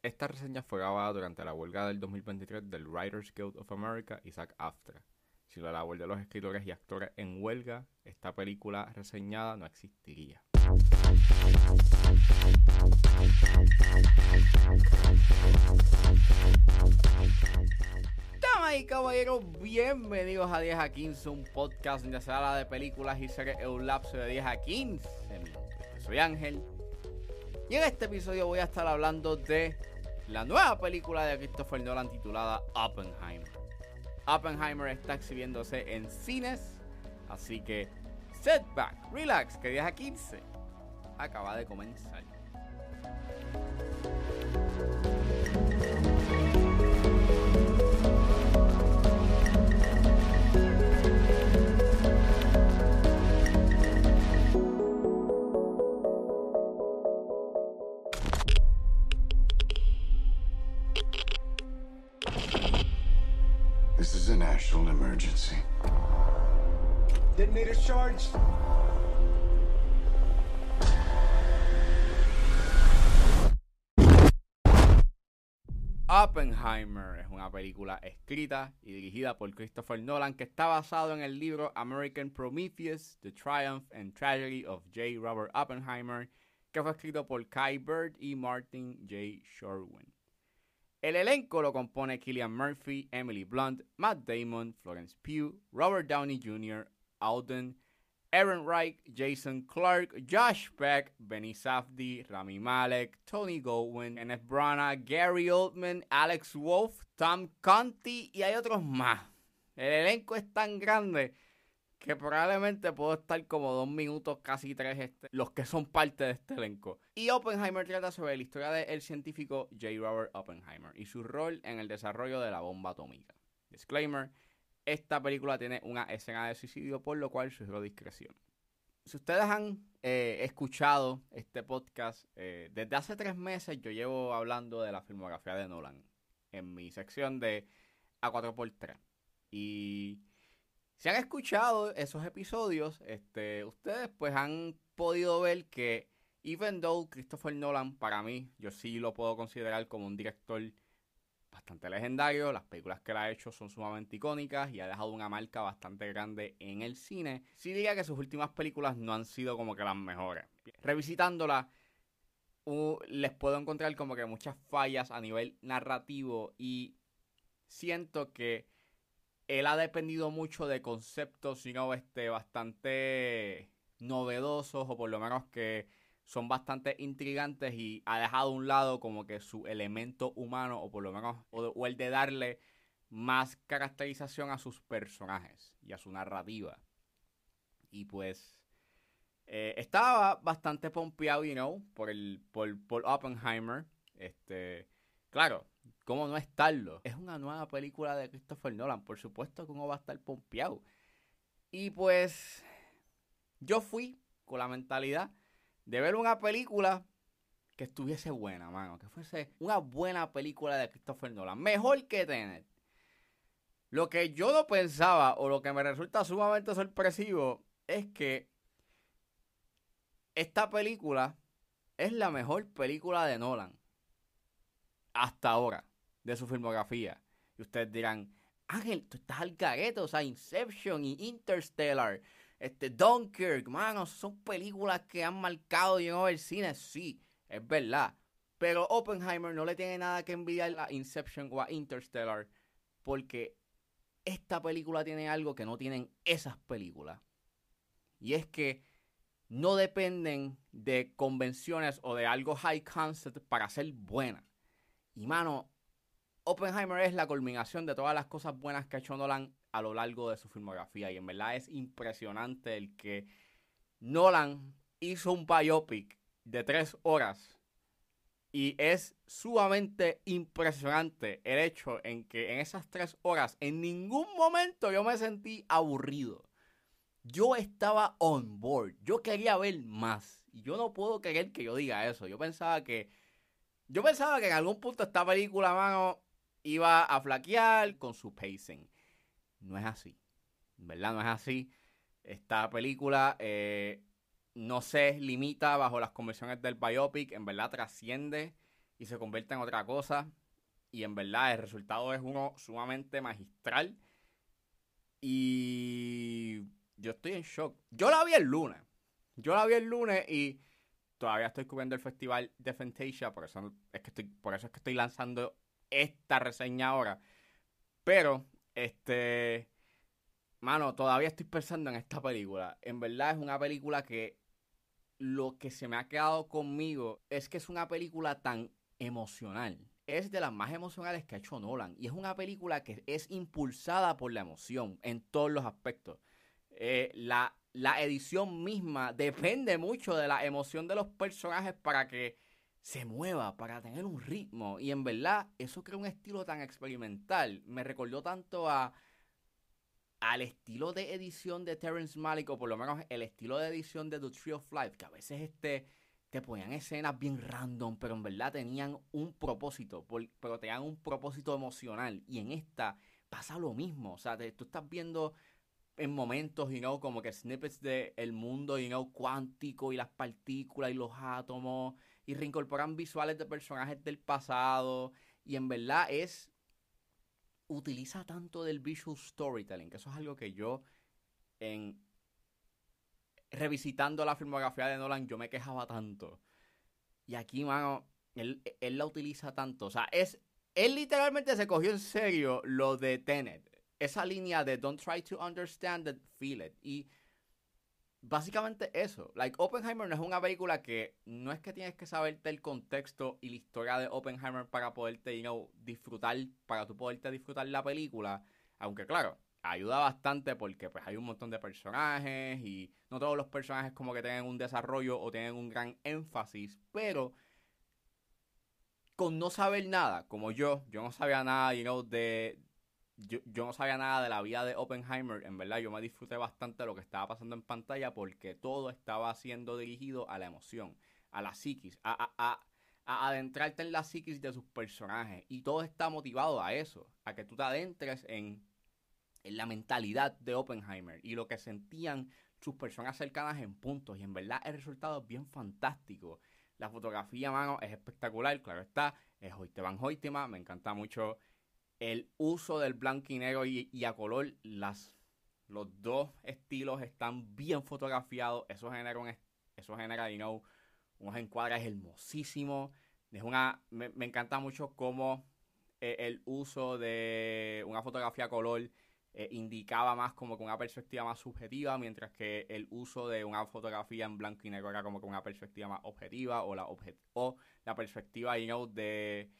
Esta reseña fue grabada durante la huelga del 2023 del Writers Guild of America y SAG AFTRA. Si la labor de los escritores y actores en huelga, esta película reseñada no existiría. Damas y caballeros, bienvenidos a 10 a 15, un podcast donde se habla de películas y series un lapso de 10 a 15 Soy Ángel y en este episodio voy a estar hablando de la nueva película de Christopher Nolan titulada Oppenheimer. Oppenheimer está exhibiéndose en cines, así que setback, relax, que 10 a 15 acaba de comenzar. Oppenheimer es una película escrita y dirigida por Christopher Nolan que está basado en el libro American Prometheus, The Triumph and Tragedy of J. Robert Oppenheimer, que fue escrito por Kai Bird y Martin J. Sherwin. El elenco lo compone Killian Murphy, Emily Blunt, Matt Damon, Florence Pugh, Robert Downey Jr., Alden Aaron Wright, Jason Clark, Josh Beck, Benny Safdie, Rami Malek, Tony Goldwyn, Kenneth Branagh, Gary Oldman, Alex Wolf, Tom Conti y hay otros más. El elenco es tan grande que probablemente puedo estar como dos minutos, casi tres, este, los que son parte de este elenco. Y Oppenheimer trata sobre la historia del científico J. Robert Oppenheimer y su rol en el desarrollo de la bomba atómica. Disclaimer, esta película tiene una escena de suicidio, por lo cual sugiero discreción. Si ustedes han eh, escuchado este podcast, eh, desde hace tres meses yo llevo hablando de la filmografía de Nolan en mi sección de A4x3. Y si han escuchado esos episodios, este, ustedes pues han podido ver que even though Christopher Nolan para mí, yo sí lo puedo considerar como un director bastante legendario. Las películas que él ha hecho son sumamente icónicas y ha dejado una marca bastante grande en el cine. Sí diría que sus últimas películas no han sido como que las mejores. Revisitándolas, les puedo encontrar como que muchas fallas a nivel narrativo y siento que él ha dependido mucho de conceptos, sino este, bastante novedosos o por lo menos que son bastante intrigantes y ha dejado a un lado como que su elemento humano o por lo menos o, el de darle más caracterización a sus personajes y a su narrativa. Y pues eh, estaba bastante pompeado, you know, por el por, por Oppenheimer. Este, claro, ¿cómo no estarlo? Es una nueva película de Christopher Nolan, por supuesto que uno va a estar pompeado. Y pues yo fui con la mentalidad de ver una película que estuviese buena, mano. Que fuese una buena película de Christopher Nolan. Mejor que Tenet. Lo que yo no pensaba, o lo que me resulta sumamente sorpresivo, es que esta película es la mejor película de Nolan. Hasta ahora, de su filmografía. Y ustedes dirán, Ángel, tú estás al careto, o sea, Inception y Interstellar este, Dunkirk, mano, son películas que han marcado yo el cine, sí, es verdad. Pero Oppenheimer no le tiene nada que envidiar a Inception o a Interstellar. Porque esta película tiene algo que no tienen esas películas. Y es que no dependen de convenciones o de algo high concept para ser buena. Y mano, Oppenheimer es la culminación de todas las cosas buenas que ha hecho Nolan a lo largo de su filmografía. Y en verdad es impresionante el que Nolan hizo un biopic de tres horas. Y es sumamente impresionante el hecho en que en esas tres horas en ningún momento yo me sentí aburrido. Yo estaba on board. Yo quería ver más. Y yo no puedo creer que yo diga eso. Yo pensaba que. Yo pensaba que en algún punto esta película, mano, iba a flaquear con su pacing no es así. ¿Verdad? No es así. Esta película eh, no se limita bajo las convenciones del biopic, en verdad trasciende y se convierte en otra cosa. Y en verdad el resultado es uno sumamente magistral. Y yo estoy en shock. Yo la vi el lunes. Yo la vi el lunes y todavía estoy cubriendo el festival de Fantasia, por es que estoy, por eso es que estoy lanzando esta reseña ahora. Pero, este, mano, todavía estoy pensando en esta película. En verdad es una película que lo que se me ha quedado conmigo es que es una película tan emocional. Es de las más emocionales que ha hecho Nolan. Y es una película que es impulsada por la emoción en todos los aspectos. Eh, la, la edición misma depende mucho de la emoción de los personajes para que se mueva, para tener un ritmo. Y en verdad, eso crea un estilo tan experimental. Me recordó tanto a al estilo de edición de Terrence Malick, o por lo menos el estilo de edición de The Tree of Life, que a veces este, te ponían escenas bien random, pero en verdad tenían un propósito, pero tenían un propósito emocional. Y en esta pasa lo mismo. O sea, tú estás viendo en momentos, you know, como que snippets del el mundo, you know, cuántico y las partículas y los átomos y reincorporan visuales de personajes del pasado y en verdad es utiliza tanto del visual storytelling, que eso es algo que yo en revisitando la filmografía de Nolan yo me quejaba tanto. Y aquí, mano, él, él la utiliza tanto, o sea, es él literalmente se cogió en serio lo de Tenet esa línea de don't try to understand it, feel it. Y básicamente eso. Like, Oppenheimer no es una película que no es que tienes que saberte el contexto y la historia de Oppenheimer para poderte, you know, disfrutar, para tú poderte disfrutar la película. Aunque claro, ayuda bastante porque pues hay un montón de personajes y no todos los personajes como que tienen un desarrollo o tienen un gran énfasis, pero con no saber nada, como yo, yo no sabía nada, you know, de, yo, no sabía nada de la vida de Oppenheimer. En verdad, yo me disfruté bastante de lo que estaba pasando en pantalla porque todo estaba siendo dirigido a la emoción, a la psiquis, a, a, adentrarte en la psiquis de sus personajes. Y todo está motivado a eso, a que tú te adentres en, en la mentalidad de Oppenheimer y lo que sentían sus personas cercanas en puntos. Y en verdad, el resultado es bien fantástico. La fotografía, mano, es espectacular, claro está. Es Van Hoytema, me encanta mucho el uso del blanco y negro y, a color, las, los dos estilos están bien fotografiados. Eso genera, un, you know, unos encuadres hermosísimos. Es una, me, encanta mucho cómo eh, el uso de una fotografía a color eh, indicaba más como que una perspectiva más subjetiva, mientras que el uso de una fotografía en blanco y negro era como que una perspectiva más objetiva o la, o la perspectiva you know, de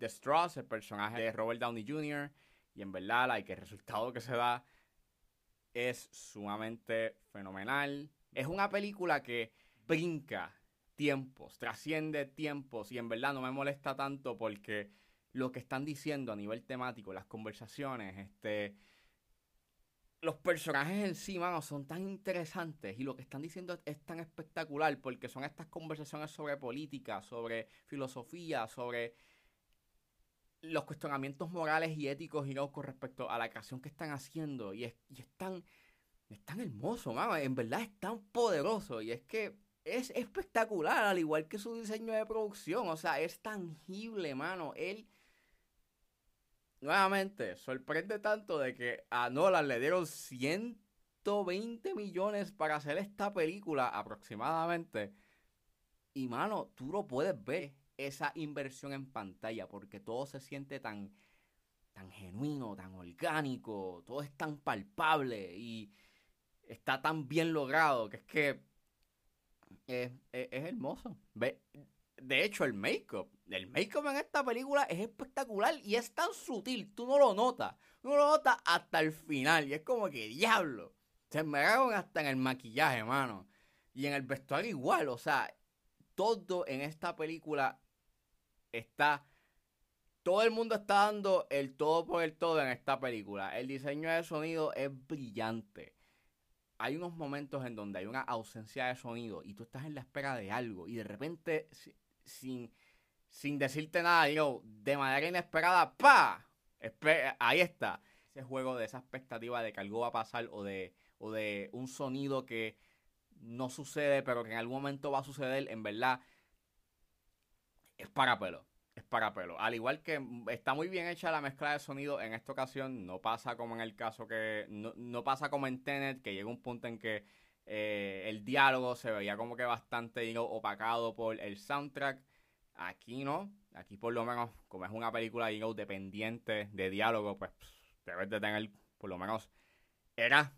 de Strauss, el personaje de Robert Downey Jr. Y en verdad, like, el resultado que se da es sumamente fenomenal. Es una película que brinca tiempos, trasciende tiempos y en verdad no me molesta tanto porque lo que están diciendo a nivel temático, las conversaciones, este, los personajes encima no son tan interesantes y lo que están diciendo es, tan espectacular porque son estas conversaciones sobre política, sobre filosofía, sobre los cuestionamientos morales y éticos y no con respecto a la creación que están haciendo. Y es, y es tan, es tan hermoso, mano. En verdad es tan poderoso. Y es que es espectacular, al igual que su diseño de producción. O sea, es tangible, mano. Él. Nuevamente, sorprende tanto de que a Nolan le dieron 120 millones para hacer esta película aproximadamente. Y mano, tú lo puedes ver esa inversión en pantalla, porque todo se siente tan, tan genuino, tan orgánico, todo es tan palpable y está tan bien logrado que es que es, hermoso. De hecho, el make-up, el make-up en esta película es espectacular y es tan sutil, tú no lo notas, no lo notas hasta el final y es como que diablo. Se me hasta en el maquillaje, mano. Y en el vestuario igual, o sea, todo en esta película está. Todo el mundo está dando el todo por el todo en esta película. El diseño de sonido es brillante. Hay unos momentos en donde hay una ausencia de sonido y tú estás en la espera de algo y de repente, sin, sin decirte nada, digo, de manera inesperada, ¡pa! ahí está. Ese juego de esa expectativa de que algo va a pasar o de, o de un sonido que no sucede, pero que en algún momento va a suceder, en verdad, es para pelo. es para pelo. Al igual que está muy bien hecha la mezcla de sonido, en esta ocasión no pasa como en el caso que. No, pasa como en Tenet, que llega un punto en que eh, el diálogo se veía como que bastante opacado por el soundtrack. Aquí no. Aquí por lo menos, como es una película dependiente de diálogo, pues debes de tener, por lo menos, era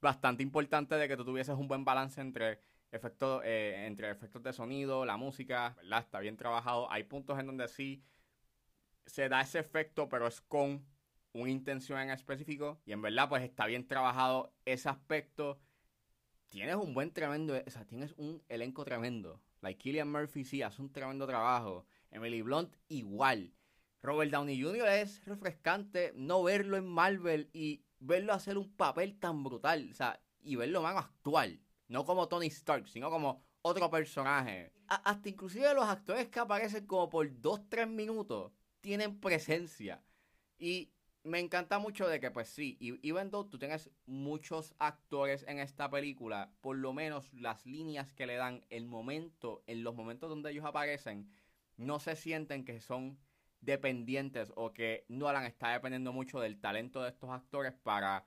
bastante importante de que tú tuvieses un buen balance entre efectos, eh, entre efectos de sonido, la música, ¿verdad? Está bien trabajado. Hay puntos en donde sí se da ese efecto, pero es con una intención en específico. Y en verdad, pues está bien trabajado ese aspecto. Tienes un buen tremendo, o sea, tienes un elenco tremendo. Like Killian Murphy sí hace un tremendo trabajo. Emily Blunt igual. Robert Downey Jr. es refrescante no verlo en Marvel y verlo hacer un papel tan brutal. O sea, y verlo más actual. No como Tony Stark, sino como otro personaje. hasta inclusive los actores que aparecen como por 2-3 minutos tienen presencia. Y me encanta mucho de que, pues sí, even though tú tienes muchos actores en esta película, por lo menos las líneas que le dan el momento, en los momentos donde ellos aparecen, no se sienten que son dependientes o que Nolan está dependiendo mucho del talento de estos actores para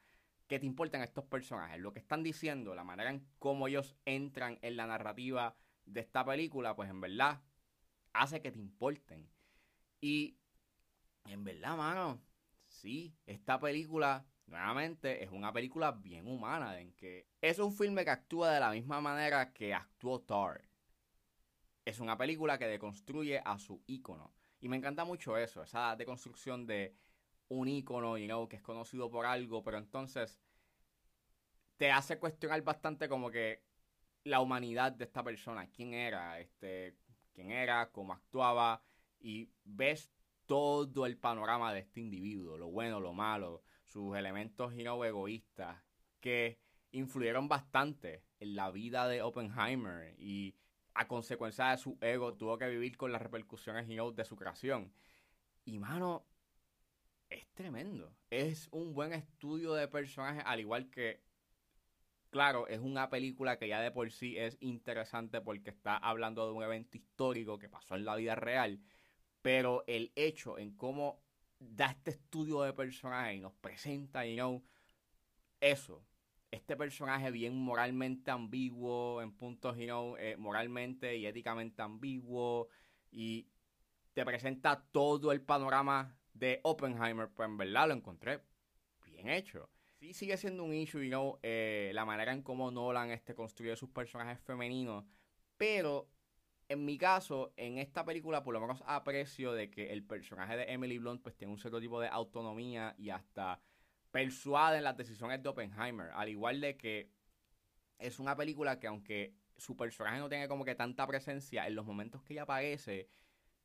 que te importen estos personajes. Lo que están diciendo, la manera en cómo ellos entran en la narrativa de esta película, pues en verdad hace que te importen. Y en verdad, mano, sí, esta película nuevamente es una película bien humana, en que es un filme que actúa de la misma manera que actuó Thor. Es una película que deconstruye a su ícono. Y me encanta mucho eso, esa deconstrucción de un ícono, you know, que es conocido por algo, pero entonces te hace cuestionar bastante como que la humanidad de esta persona, quién era, este, quién era, cómo actuaba, y ves todo el panorama de este individuo, lo bueno, lo malo, sus elementos you know, egoístas, que influyeron bastante en la vida de Oppenheimer y a consecuencia de su ego, tuvo que vivir con las repercusiones de su creación. Y mano, es tremendo. Es un buen estudio de personajes, al igual que, claro, es una película que ya de por sí es interesante porque está hablando de un evento histórico que pasó en la vida real. Pero el hecho en cómo da este estudio de personajes y nos presenta, you know, eso, este personaje bien moralmente ambiguo, en puntos, you know, eh, moralmente y éticamente ambiguo, y te presenta todo el panorama de Oppenheimer, pues en verdad lo encontré bien hecho. Sí sigue siendo un issue, know, eh, la manera en cómo Nolan este, construye sus personajes femeninos, pero en mi caso, en esta película por lo menos aprecio de que el personaje de Emily Blunt pues tiene un cierto tipo de autonomía y hasta persuade en las decisiones de Oppenheimer. Al igual de que es una película que aunque su personaje no tiene como que tanta presencia, en los momentos que ella aparece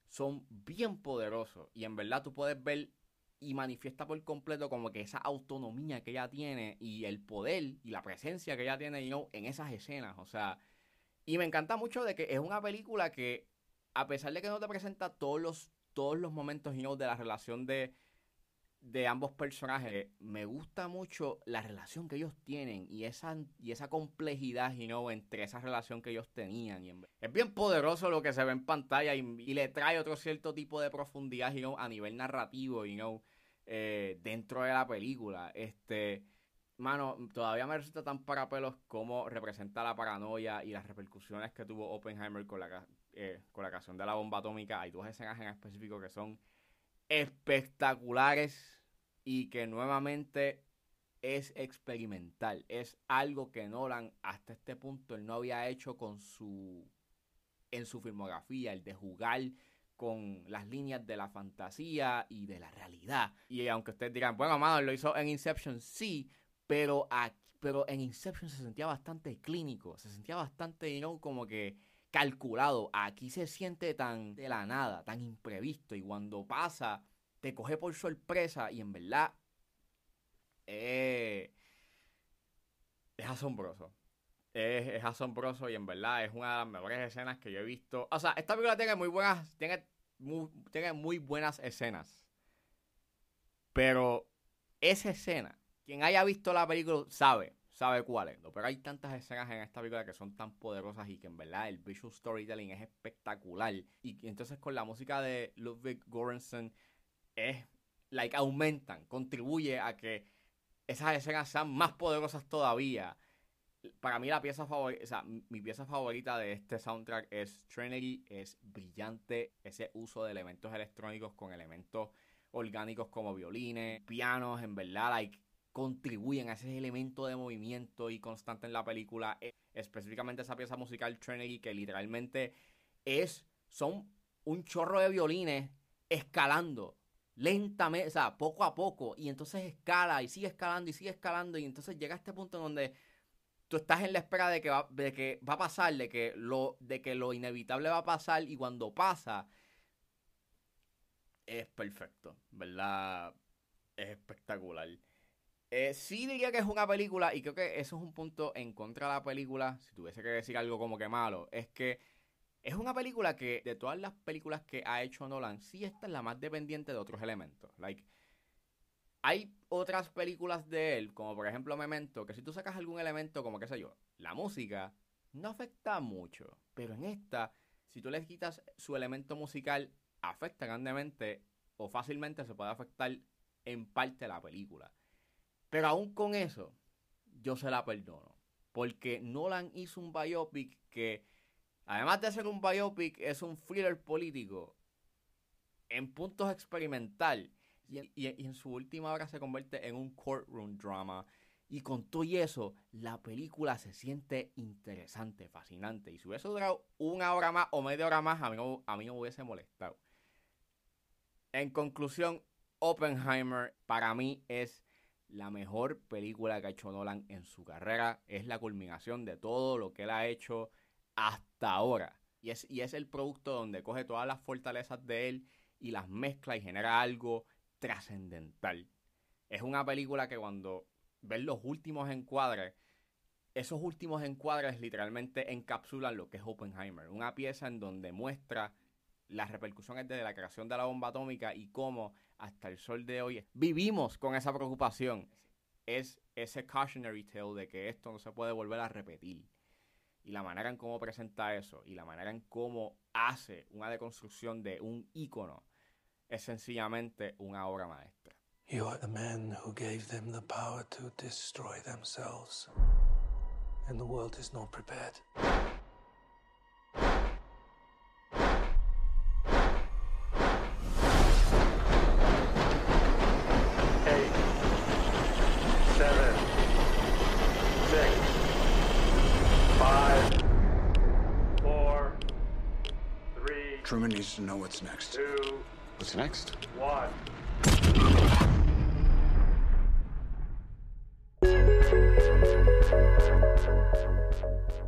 son bien poderosos. Y en verdad tú puedes ver y manifiesta por completo como que esa autonomía que ella tiene y el poder y la presencia que ella tiene en esas escenas. O sea, y me encanta mucho de que es una película que, a pesar de que no te presenta todos los, todos los momentos you de la relación de de ambos personajes, me gusta mucho la relación que ellos tienen y esa, y esa complejidad, you know, entre esa relación que ellos tenían. Y es bien poderoso lo que se ve en pantalla y, le trae otro cierto tipo de profundidad, you know, a nivel narrativo, eh, dentro de la película. Este, mano, todavía me resulta tan para pelos como representa la paranoia y las repercusiones que tuvo Oppenheimer con la, eh, con la creación de la bomba atómica. Hay dos escenas en específico que son espectaculares y que nuevamente es experimental. Es algo que Nolan hasta este punto él no había hecho con su en su filmografía, el de jugar con las líneas de la fantasía y de la realidad. Y aunque ustedes digan, bueno, mano, lo hizo en Inception, sí, pero aquí, pero en Inception se sentía bastante clínico, se sentía bastante, you como que calculado. Aquí se siente tan de la nada, tan imprevisto. Y cuando pasa, te coge por sorpresa. Y en verdad, eh, es asombroso. Es, asombroso y en verdad es una de las mejores escenas que yo he visto. O sea, esta película tiene muy buenas, tiene tiene muy buenas escenas. Pero esa escena, quien haya visto la película sabe, sabe cuál es. Pero hay tantas escenas en esta película que son tan poderosas y que en verdad el visual storytelling es espectacular. Y entonces con la música de Ludwig Göransson es, like, aumentan, contribuye a que esas escenas sean más poderosas todavía. Para mí la pieza favorita, o sea, mi pieza favorita de este soundtrack es Trinity, es brillante ese uso de elementos electrónicos con elementos orgánicos como violines, pianos, en verdad, like, contribuyen a ese elemento de movimiento y constante en la película. E, específicamente esa pieza musical Trinity que literalmente es, son un chorro de violines escalando lentamente, o sea, poco a poco, y entonces escala y sigue escalando y sigue escalando, y entonces llega a este punto en donde tú estás en la espera de que va, de que va a pasar, de que, lo, de que lo inevitable va a pasar, y cuando pasa, es perfecto, ¿verdad? Es espectacular. Eh, sí diría que es una película, y creo que eso es un punto en contra de la película, si tuviese que decir algo como que malo, es que es una película que, de todas las películas que ha hecho Nolan, sí esta es la más dependiente de otros elementos. Like, hay otras películas de él, como por ejemplo Memento, que si tú sacas algún elemento, como qué sé yo, la música, no afecta mucho. Pero en esta, si tú le quitas su elemento musical, afecta grandemente o fácilmente se puede afectar en parte la película. Pero aún con eso, yo se la perdono. Porque Nolan hizo un biopic que Además de ser un biopic, es un thriller político en puntos experimental. Y, en su última hora se convierte en un courtroom drama. Y con todo y eso, la película se siente interesante, fascinante. Y si hubiese durado una hora más o media hora más, a mí me hubiese molestado. En conclusión, Oppenheimer para mí es la mejor película que ha hecho Nolan en su carrera. Es la culminación de todo lo que él ha hecho hasta ahora. Y es, y es el producto donde coge todas las fortalezas de él y las mezcla y genera algo trascendental. Es una película que cuando ves los últimos encuadres, esos últimos encuadres literalmente encapsulan lo que es Oppenheimer. Una pieza en donde muestra las repercusiones de la creación de la bomba atómica y cómo hasta el sol de hoy vivimos con esa preocupación. Es ese cautionary tale de que esto no se puede volver a repetir y la manera en cómo presenta eso y la manera en cómo hace una deconstrucción de un ícono es sencillamente una obra maestra. You are the man who gave them the power to destroy themselves. And the world is not prepared. Truman needs to know what's next. Two. What's next? One.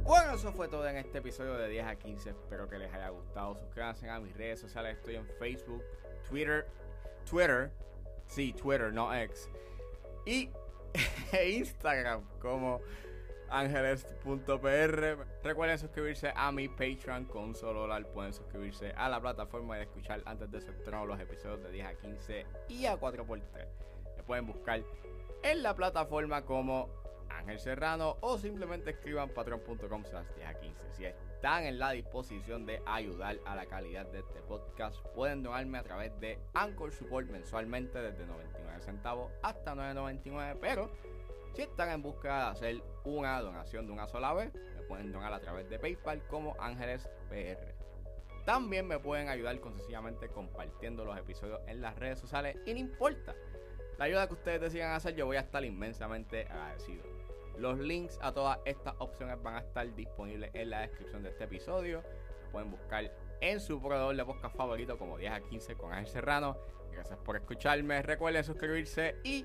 Bueno, eso fue todo en este episodio de 10 a 15. Espero que les haya gustado. Suscríbanse a mis redes sociales. Estoy en Facebook, Twitter, Twitter, sí, Twitter, no X, y Instagram como ángeles.pr. Recuerden suscribirse a mi Patreon con solo dólar. Pueden suscribirse a la plataforma y escuchar antes de ser los episodios de 10 a 15 y a 4x3. Me pueden buscar en la plataforma como Ángel Serrano o simplemente escriban patreon.com 10 a 15. Si están en la disposición de ayudar a la calidad de este podcast, pueden donarme a través de Anchor Support mensualmente desde 99 centavos hasta 9.99, pero si están en busca de hacer una donación de una sola vez, me pueden donar a través de PayPal como Ángeles PR. También me pueden ayudar con sencillamente compartiendo los episodios en las redes sociales y no importa la ayuda que ustedes decidan hacer, yo voy a estar inmensamente agradecido. Los links a todas estas opciones van a estar disponibles en la descripción de este episodio. pueden buscar en su proveedor de podcast favorito como 10 a 15 con Ángel Serrano. Gracias por escucharme. Recuerden suscribirse y